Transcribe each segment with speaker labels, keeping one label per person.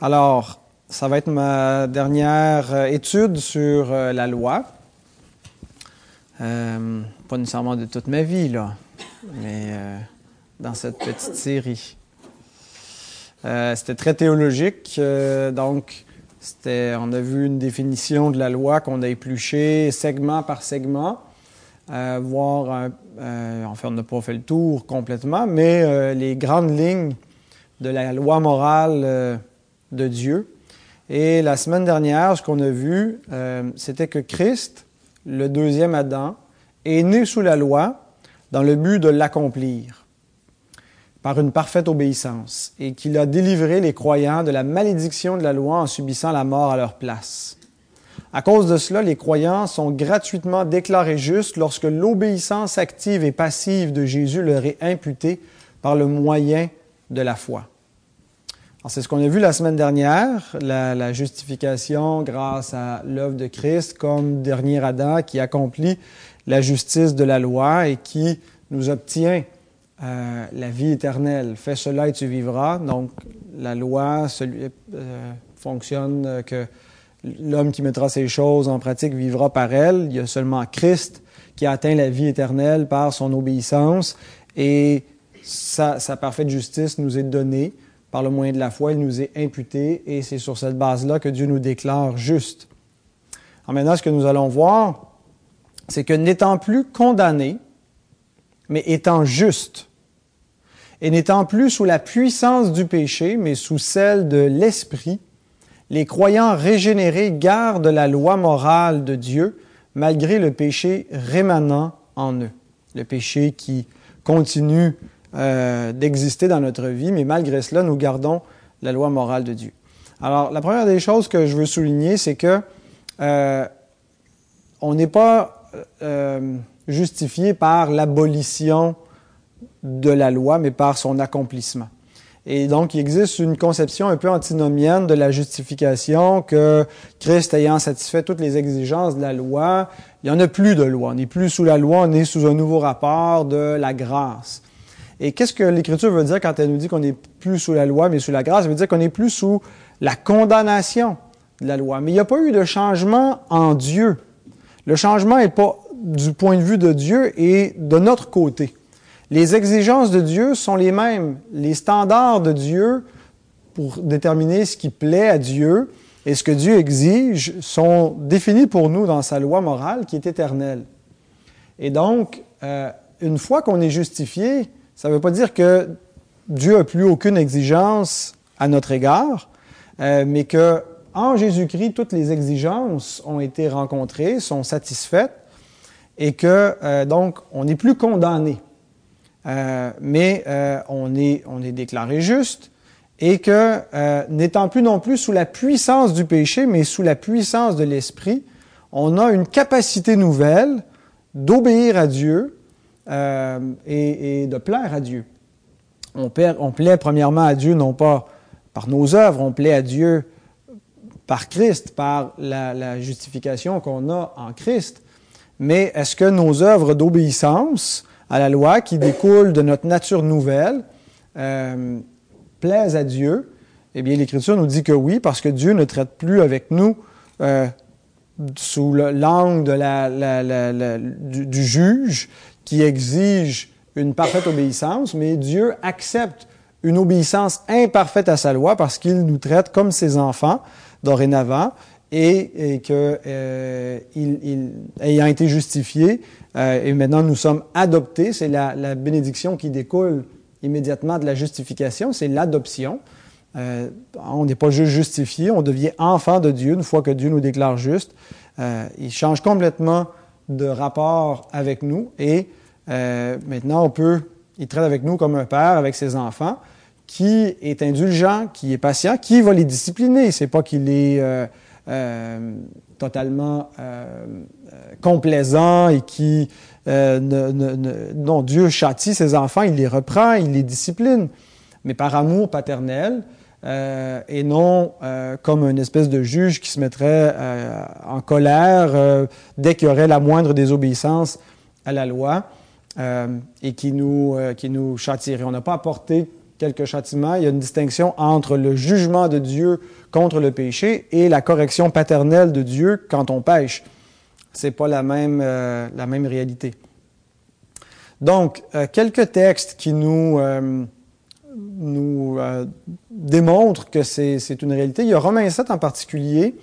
Speaker 1: Alors, ça va être ma dernière euh, étude sur euh, la loi. Euh, pas nécessairement de toute ma vie, là, mais dans cette petite série. c'était très théologique, donc on a vu une définition de la loi qu'on a épluchée segment par segment, voir, enfin on n'a pas fait le tour complètement, mais les grandes lignes de la loi morale de Dieu. Et la semaine dernière, ce qu'on a vu, euh, c'était que Christ, le deuxième Adam, est né sous la loi dans le but de l'accomplir par une parfaite obéissance et qu'il a délivré les croyants de la malédiction de la loi en subissant la mort à leur place. À cause de cela, les croyants sont gratuitement déclarés justes lorsque l'obéissance active et passive de Jésus leur est imputée par le moyen de la foi. C'est ce qu'on a vu la semaine dernière, la, justification grâce à l'œuvre de Christ comme dernier Adam qui accomplit la justice de la loi et qui nous obtient euh, la vie éternelle. Fais cela et tu vivras. Donc la loi celui, euh, fonctionne que l'homme qui mettra ces choses en pratique vivra par elles. Il y a seulement Christ qui a atteint la vie éternelle par son obéissance et sa parfaite justice nous est donnée par le moyen de la foi, il nous est imputé et c'est sur cette base-là que Dieu nous déclare juste. Alors maintenant, ce que nous allons voir, c'est que n'étant plus condamné, mais étant juste, et n'étant plus sous la puissance du péché, mais sous celle de l'Esprit, les croyants régénérés gardent la loi morale de Dieu malgré le péché rémanent en eux, le péché qui continue euh, d'exister dans notre vie, mais malgré cela, nous gardons la loi morale de Dieu. Alors, la première des choses que je veux souligner, c'est que euh, on n'est pas euh, justifié par l'abolition de la loi, mais par son accomplissement. Et donc, il existe une conception un peu antinomienne de la justification que Christ ayant satisfait toutes les exigences de la loi, il n'y en a plus de loi. On n'est plus sous la loi, on est sous un nouveau rapport de la grâce. Et qu'est-ce que l'Écriture veut dire quand elle nous dit qu'on n'est plus sous la loi, mais sous la grâce? Elle veut dire qu'on n'est plus sous la condamnation de la loi. Mais il n'y a pas eu de changement en Dieu. Le changement n'est pas du point de vue de Dieu et de notre côté. Les exigences de Dieu sont les mêmes. Les standards de Dieu pour déterminer ce qui plaît à Dieu et ce que Dieu exige sont définis pour nous dans sa loi morale qui est éternelle. Et donc, euh, une fois qu'on est justifié, ça ne veut pas dire que Dieu n'a plus aucune exigence à notre égard, euh, mais que en Jésus-Christ, toutes les exigences ont été rencontrées, sont satisfaites, et que euh, donc on n'est plus condamné, euh, mais on, est, on est déclaré juste, et que n'étant plus non plus sous la puissance du péché, mais sous la puissance de l'Esprit, on a une capacité nouvelle d'obéir à Dieu, euh, et, de plaire à Dieu. On, plaît premièrement à Dieu non pas par nos œuvres, on plaît à Dieu par Christ, par la, justification qu'on a en Christ. Mais est-ce que nos œuvres d'obéissance à la loi qui découlent de notre nature nouvelle euh, plaisent à Dieu? Eh bien, l'Écriture nous dit que oui, parce que Dieu ne traite plus avec nous euh, sous l'angle du, juge qui exige une parfaite obéissance, mais Dieu accepte une obéissance imparfaite à sa loi parce qu'il nous traite comme ses enfants dorénavant et, et que euh, il, ayant été justifié euh, et maintenant nous sommes adoptés, c'est la, la, bénédiction qui découle immédiatement de la justification, c'est l'adoption. Euh, on n'est pas juste justifié, on devient enfant de Dieu une fois que Dieu nous déclare juste. Euh, il change complètement de rapport avec nous et euh, maintenant on peut, il traite avec nous comme un père avec ses enfants qui est indulgent, qui est patient, qui va les discipliner. C'est pas qu'il est euh, euh, totalement complaisant et qui ne, non Dieu châtie ses enfants, il les reprend, il les discipline, mais par amour paternel. Euh, et non euh, comme une espèce de juge qui se mettrait euh, en colère dès qu'il y aurait la moindre désobéissance à la loi et qui nous, qui nous châtierait. On n'a pas apporté quelques châtiments, il y a une distinction entre le jugement de Dieu contre le péché et la correction paternelle de Dieu quand on pêche. C'est pas la même, la même réalité. Donc, quelques textes qui nous, euh, nous démontrent que c'est une réalité. Il y a Romains 7 en particulier,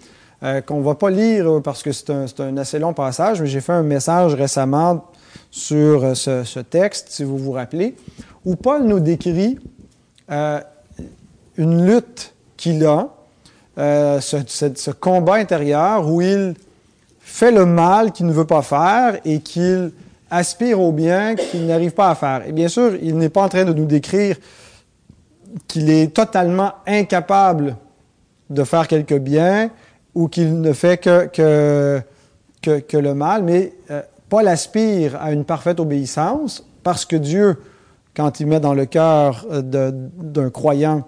Speaker 1: qu'on ne va pas lire parce que c'est un, assez long passage, mais j'ai fait un message récemment sur ce, texte, si vous vous rappelez, où Paul nous décrit une lutte qu'il a euh, ce, combat intérieur où il fait le mal qu'il ne veut pas faire et qu'il aspire au bien qu'il n'arrive pas à faire. Et bien sûr, il n'est pas en train de nous décrire qu'il est totalement incapable de faire quelque bien ou qu'il ne fait que, que, que, le mal, mais euh, Paul aspire à une parfaite obéissance parce que Dieu, quand il met dans le cœur euh, d'un croyant,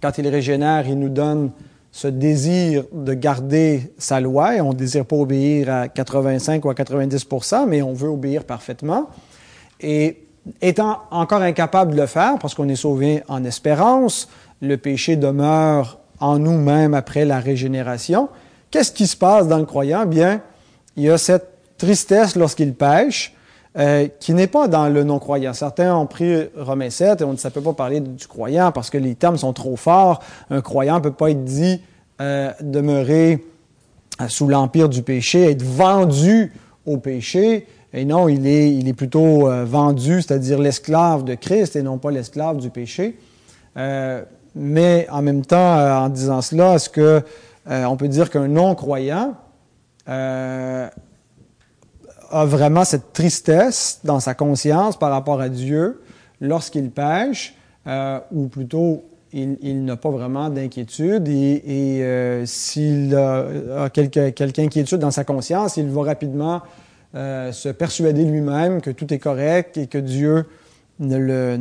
Speaker 1: quand il régénère, il nous donne ce désir de garder sa loi, et on ne désire pas obéir à 85 ou à 90% mais on veut obéir parfaitement. Et étant encore incapable de le faire, parce qu'on est sauvé en espérance, le péché demeure en nous-mêmes après la régénération, qu'est-ce qui se passe dans le croyant? Bien, il y a cette tristesse lorsqu'il pêche, euh, qui n'est pas dans le non-croyant. Certains ont pris Romains 7 et on ne peut pas parler du croyant parce que les termes sont trop forts. Un croyant ne peut pas être dit euh, demeurer euh, sous l'empire du péché, être vendu au péché. Et non, il est, plutôt vendu, c'est-à-dire l'esclave de Christ et non pas l'esclave du péché. mais en même temps, en disant cela, est-ce que on peut dire qu'un non-croyant a vraiment cette tristesse dans sa conscience par rapport à Dieu lorsqu'il pêche, euh, ou plutôt il, n'a pas vraiment d'inquiétude et, euh, s'il a, quelque, inquiétude dans sa conscience, il va rapidement euh, se persuader lui-même que tout est correct et que Dieu ne,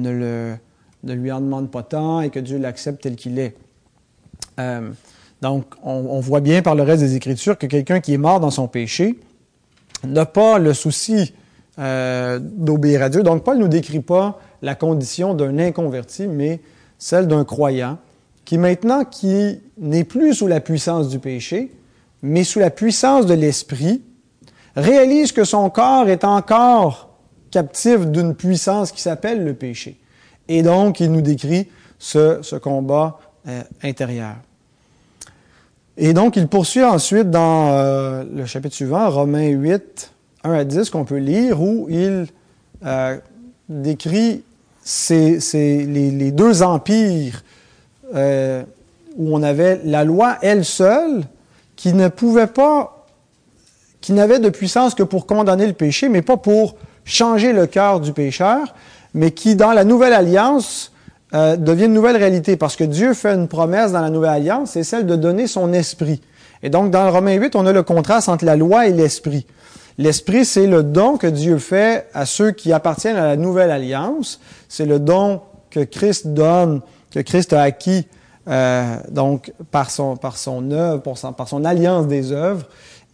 Speaker 1: lui en demande pas tant et que Dieu l'accepte tel qu'il est. donc, on, voit bien par le reste des Écritures que quelqu'un qui est mort dans son péché, n'a pas le souci euh, d'obéir à Dieu. Donc, Paul ne nous décrit pas la condition d'un inconverti, mais celle d'un croyant qui maintenant, n'est plus sous la puissance du péché, mais sous la puissance de l'esprit, réalise que son corps est encore captif d'une puissance qui s'appelle le péché. Et donc, il nous décrit ce, ce combat euh, intérieur. Et donc, il poursuit ensuite dans euh, le chapitre suivant, Romains 8, 1 à 10, qu'on peut lire, où il euh, décrit les, deux empires où on avait la loi elle seule qui ne pouvait pas, qui n'avait de puissance que pour condamner le péché, mais pas pour changer le cœur du pécheur, mais qui, dans la nouvelle alliance, euh, devient une nouvelle réalité parce que Dieu fait une promesse dans la nouvelle alliance, c'est celle de donner son esprit. Et donc, dans Romains 8, on a le contraste entre la loi et l'esprit. L'esprit, c'est le don que Dieu fait à ceux qui appartiennent à la nouvelle alliance. C'est le don que Christ donne, que Christ a acquis euh, donc par son par son œuvre, par son alliance des œuvres,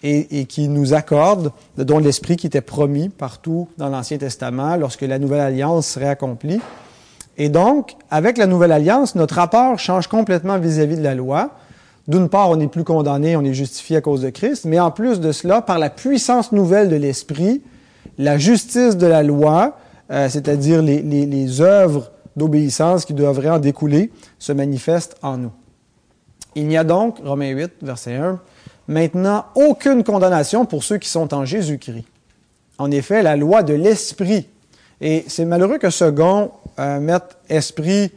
Speaker 1: et, qui nous accorde le don de l'esprit qui était promis partout dans l'Ancien Testament lorsque la nouvelle alliance serait accomplie. Et donc, avec la nouvelle alliance, notre rapport change complètement vis-à-vis de la loi. D'une part, on n'est plus condamné, on est justifié à cause de Christ, mais en plus de cela, par la puissance nouvelle de l'Esprit, la justice de la loi, euh, c'est-à-dire les, œuvres d'obéissance qui devraient en découler, se manifestent en nous. Il n'y a donc, Romains 8, verset 1, maintenant aucune condamnation pour ceux qui sont en Jésus-Christ. En effet, la loi de l'Esprit et c'est malheureux que Second euh, mette esprit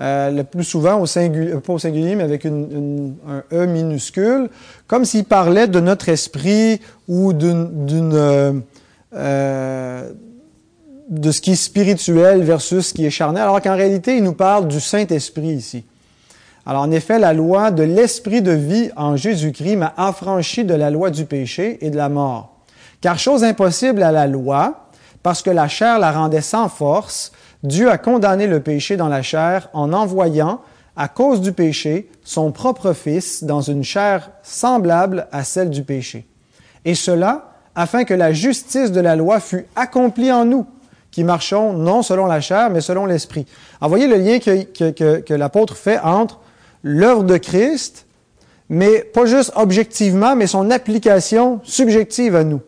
Speaker 1: euh, le plus souvent au singulier, pas au singulier, mais avec un E minuscule, comme s'il parlait de notre esprit ou d'une euh, euh, de ce qui est spirituel versus ce qui est charnel, alors qu'en réalité, il nous parle du Saint-Esprit ici. Alors en effet, la loi de l'esprit de vie en Jésus-Christ m'a affranchi de la loi du péché et de la mort. Car chose impossible à la loi, parce que la chair la rendait sans force, Dieu a condamné le péché dans la chair en envoyant, à cause du péché, son propre Fils dans une chair semblable à celle du péché. Et cela afin que la justice de la loi fût accomplie en nous, qui marchons non selon la chair, mais selon l'Esprit. Alors, voyez le lien que, que l'apôtre fait entre l'œuvre de Christ, mais pas juste objectivement, mais son application subjective à nous.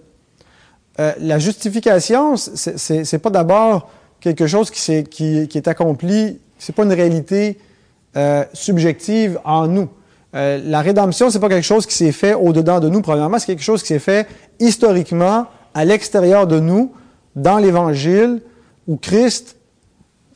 Speaker 1: Euh, la justification, c'est pas d'abord quelque chose qui, est, qui, qui est accompli, c'est pas une réalité euh, subjective en nous. Euh, la rédemption, c'est pas quelque chose qui s'est fait au-dedans de nous, premièrement, c'est quelque chose qui s'est fait historiquement à l'extérieur de nous, dans l'Évangile, où Christ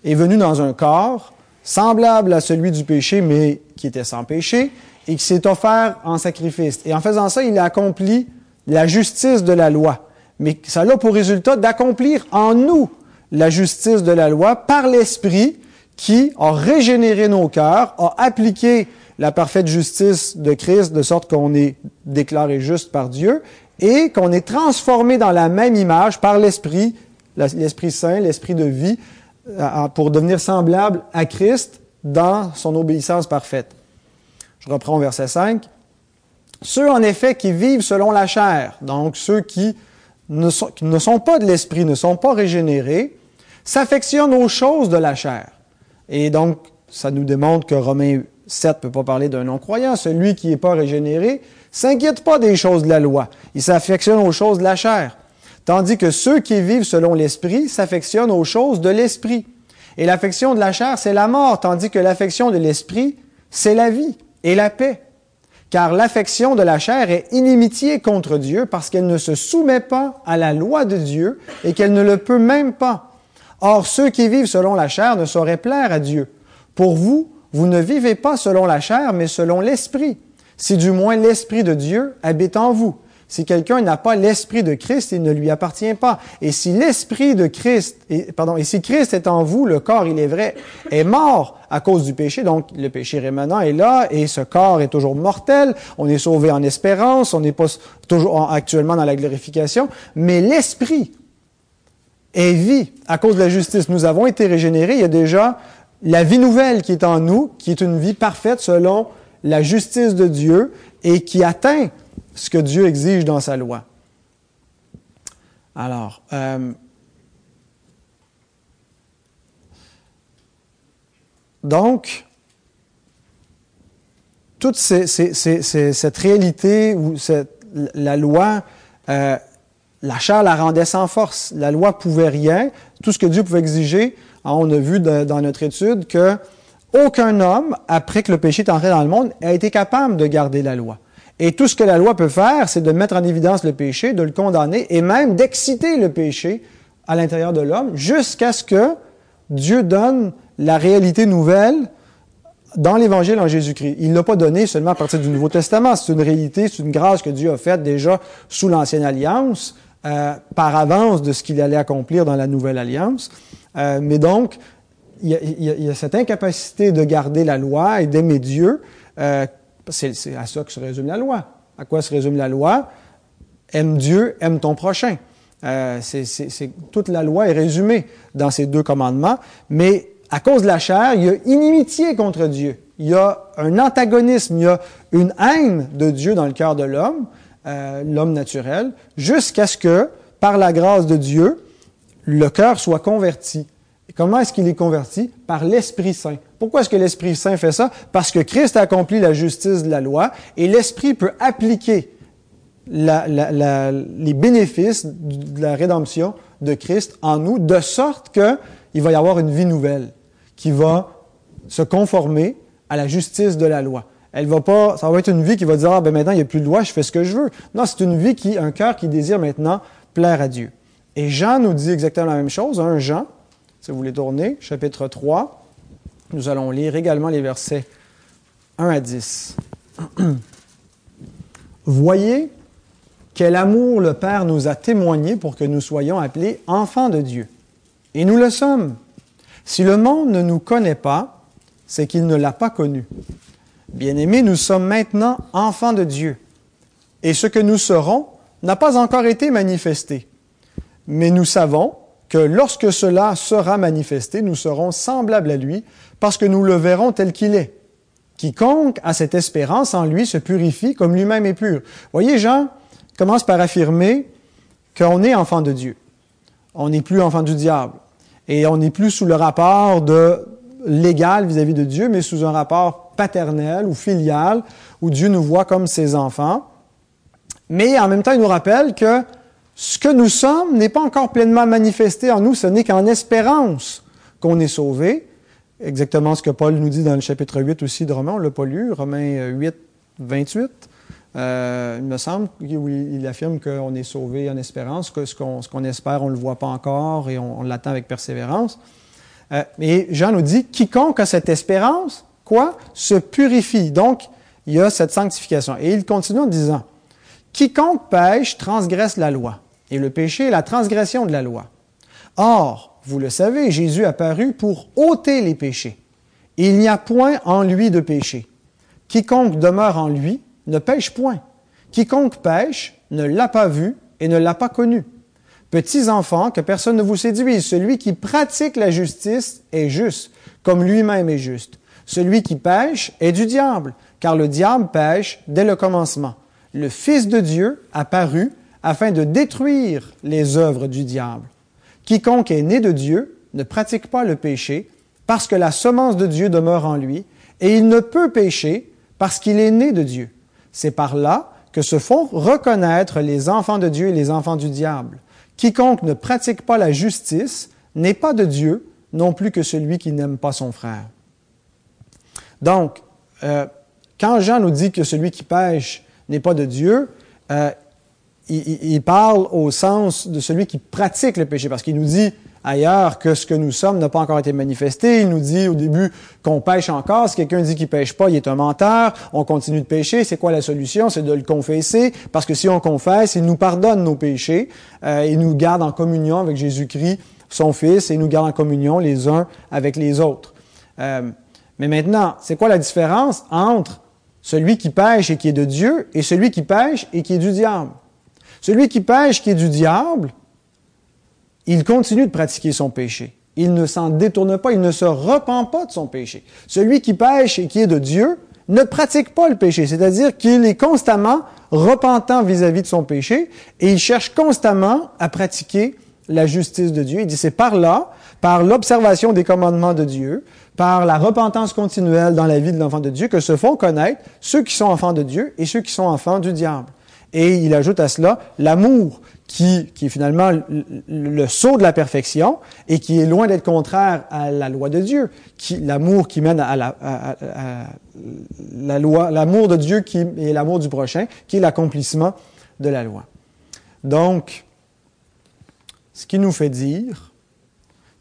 Speaker 1: est venu dans un corps semblable à celui du péché, mais qui était sans péché, et qui s'est offert en sacrifice. Et en faisant ça, il a accompli la justice de la loi. Mais ça a pour résultat d'accomplir en nous la justice de la loi par l'Esprit qui a régénéré nos cœurs, a appliqué la parfaite justice de Christ de sorte qu'on est déclaré juste par Dieu et qu'on est transformé dans la même image par l'Esprit, l'Esprit Saint, l'Esprit de vie, pour devenir semblable à Christ dans son obéissance parfaite. Je reprends verset 5. Ceux en effet qui vivent selon la chair, donc ceux qui ne sont, qui ne sont pas de l'esprit, ne sont pas régénérés, s'affectionnent aux choses de la chair. Et donc, ça nous démontre que Romains 7 ne peut pas parler d'un non-croyant. Celui qui n'est pas régénéré s'inquiète pas des choses de la loi. Il s'affectionne aux choses de la chair. Tandis que ceux qui vivent selon l'esprit s'affectionnent aux choses de l'esprit. Et l'affection de la chair, c'est la mort, tandis que l'affection de l'esprit, c'est la vie et la paix. Car l'affection de la chair est inimitié contre Dieu parce qu'elle ne se soumet pas à la loi de Dieu et qu'elle ne le peut même pas. Or, ceux qui vivent selon la chair ne sauraient plaire à Dieu. Pour vous, vous ne vivez pas selon la chair, mais selon l'Esprit, si du moins l'Esprit de Dieu habite en vous. Si quelqu'un n'a pas l'Esprit de Christ, il ne lui appartient pas. Et si l'Esprit de Christ, pardon, et si Christ est en vous, le corps, il est vrai, est mort à cause du péché, donc le péché rémanent est là, et ce corps est toujours mortel, on est sauvé en espérance, on n'est pas toujours actuellement dans la glorification, mais l'Esprit est vie. À cause de la justice. Nous avons été régénérés, il y a déjà la vie nouvelle qui est en nous, qui est une vie parfaite selon la justice de Dieu et qui atteint ce que Dieu exige dans sa loi. Alors, euh, donc, toute cette réalité où la loi, euh, la chair la rendait sans force. La loi pouvait rien. Tout ce que Dieu pouvait exiger, hein, on a vu dans notre étude que aucun homme, après que le péché est entré dans le monde, a été capable de garder la loi. Et tout ce que la loi peut faire, c'est de mettre en évidence le péché, de le condamner et même d'exciter le péché à l'intérieur de l'homme jusqu'à ce que Dieu donne la réalité nouvelle dans l'Évangile en Jésus-Christ. Il ne l'a pas donné seulement à partir du Nouveau Testament. C'est une réalité, c'est une grâce que Dieu a faite déjà sous l'Ancienne Alliance, euh, par avance de ce qu'il allait accomplir dans la Nouvelle Alliance. Euh, mais donc, il y, a, cette incapacité de garder la loi et d'aimer Dieu euh, c'est à ça que se résume la loi. À quoi se résume la loi? Aime Dieu, aime ton prochain. Euh, toute la loi est résumée dans ces deux commandements, mais à cause de la chair, il y a inimitié contre Dieu. Il y a un antagonisme, il y a une haine de Dieu dans le cœur de l'homme, euh, l'homme naturel, jusqu'à ce que, par la grâce de Dieu, le cœur soit converti. Comment est-ce qu'il est converti? Par l'Esprit Saint. Pourquoi est-ce que l'Esprit Saint fait ça? Parce que Christ a accompli la justice de la loi et l'Esprit peut appliquer les bénéfices de la rédemption de Christ en nous, de sorte qu'il va y avoir une vie nouvelle qui va se conformer à la justice de la loi. Elle va pas, ça va être une vie qui va dire, ah ben maintenant il n'y a plus de loi, je fais ce que je veux. Non, c'est une vie qui, un cœur qui désire maintenant plaire à Dieu. Et Jean nous dit exactement la même chose, un Jean, si vous voulez tourner, chapitre 3, nous allons lire également les versets 1 à 10. Voyez quel amour le Père nous a témoigné pour que nous soyons appelés enfants de Dieu. Et nous le sommes. Si le monde ne nous connaît pas, c'est qu'il ne l'a pas connu. Bien-aimés, nous sommes maintenant enfants de Dieu. Et ce que nous serons n'a pas encore été manifesté. Mais nous savons que lorsque cela sera manifesté, nous serons semblables à lui, parce que nous le verrons tel qu'il est. Quiconque a cette espérance en lui se purifie comme lui-même est pur. Voyez, Jean commence par affirmer qu'on est enfant de Dieu. on n'est plus enfant du diable. Et on n'est plus sous le rapport de légal vis-à-vis de Dieu, mais sous un rapport paternel ou filial, où Dieu nous voit comme ses enfants. Mais en même temps, il nous rappelle que ce que nous sommes n'est pas encore pleinement manifesté en nous, ce n'est qu'en espérance qu'on est sauvé. Exactement ce que Paul nous dit dans le chapitre 8 aussi de Romains, on ne l'a pas lu, Romains 8, 28. Euh, il me semble qu'il affirme qu'on est sauvé en espérance, que ce qu'on espère, on ne le voit pas encore et on, l'attend avec persévérance. Euh, et Jean nous dit, quiconque a cette espérance, quoi, se purifie. Donc, il y a cette sanctification. Et il continue en disant, quiconque pêche transgresse la loi. Et le péché est la transgression de la loi. Or, vous le savez, Jésus a paru pour ôter les péchés. il n'y a point en lui de péché. Quiconque demeure en lui ne pêche point. Quiconque pêche ne l'a pas vu et ne l'a pas connu. Petits enfants, que personne ne vous séduise. Celui qui pratique la justice est juste, comme lui-même est juste. Celui qui pêche est du diable, car le diable pêche dès le commencement. Le Fils de Dieu a paru afin de détruire les œuvres du diable. Quiconque est né de Dieu ne pratique pas le péché, parce que la semence de Dieu demeure en lui, et il ne peut pécher parce qu'il est né de Dieu. C'est par là que se font reconnaître les enfants de Dieu et les enfants du diable. Quiconque ne pratique pas la justice n'est pas de Dieu, non plus que celui qui n'aime pas son frère. Donc, euh, quand Jean nous dit que celui qui pêche n'est pas de Dieu, euh, il, parle au sens de celui qui pratique le péché, parce qu'il nous dit ailleurs que ce que nous sommes n'a pas encore été manifesté. Il nous dit au début qu'on pêche encore. Si quelqu'un dit qu'il pêche pas, il est un menteur. On continue de pécher. C'est quoi la solution? C'est de le confesser, parce que si on confesse, il nous pardonne nos péchés. Euh, il nous garde en communion avec Jésus-Christ, son Fils, et il nous garde en communion les uns avec les autres. Euh, mais maintenant, c'est quoi la différence entre celui qui pêche et qui est de Dieu et celui qui pêche et qui est du diable? Celui qui pêche, qui est du diable, il continue de pratiquer son péché. Il ne s'en détourne pas, il ne se repent pas de son péché. Celui qui pêche et qui est de Dieu ne pratique pas le péché, c'est-à-dire qu'il est constamment repentant vis-à-vis de son péché et il cherche constamment à pratiquer la justice de Dieu. Il dit c'est par là, par l'observation des commandements de Dieu, par la repentance continuelle dans la vie de l'enfant de Dieu, que se font connaître ceux qui sont enfants de Dieu et ceux qui sont enfants du diable. Et il ajoute à cela l'amour qui, qui est finalement le, saut de la perfection et qui est loin d'être contraire à la loi de Dieu, qui, l'amour qui mène à la, la loi, l'amour de Dieu qui est l'amour du prochain, qui est l'accomplissement de la loi. Donc, ce qui nous fait dire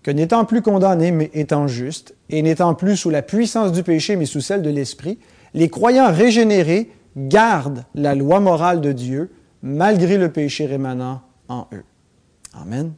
Speaker 1: que n'étant plus condamnés, mais étant justes, et n'étant plus sous la puissance du péché, mais sous celle de l'Esprit, les croyants régénérés gardent la loi morale de Dieu malgré le péché rémanent en eux. Amen.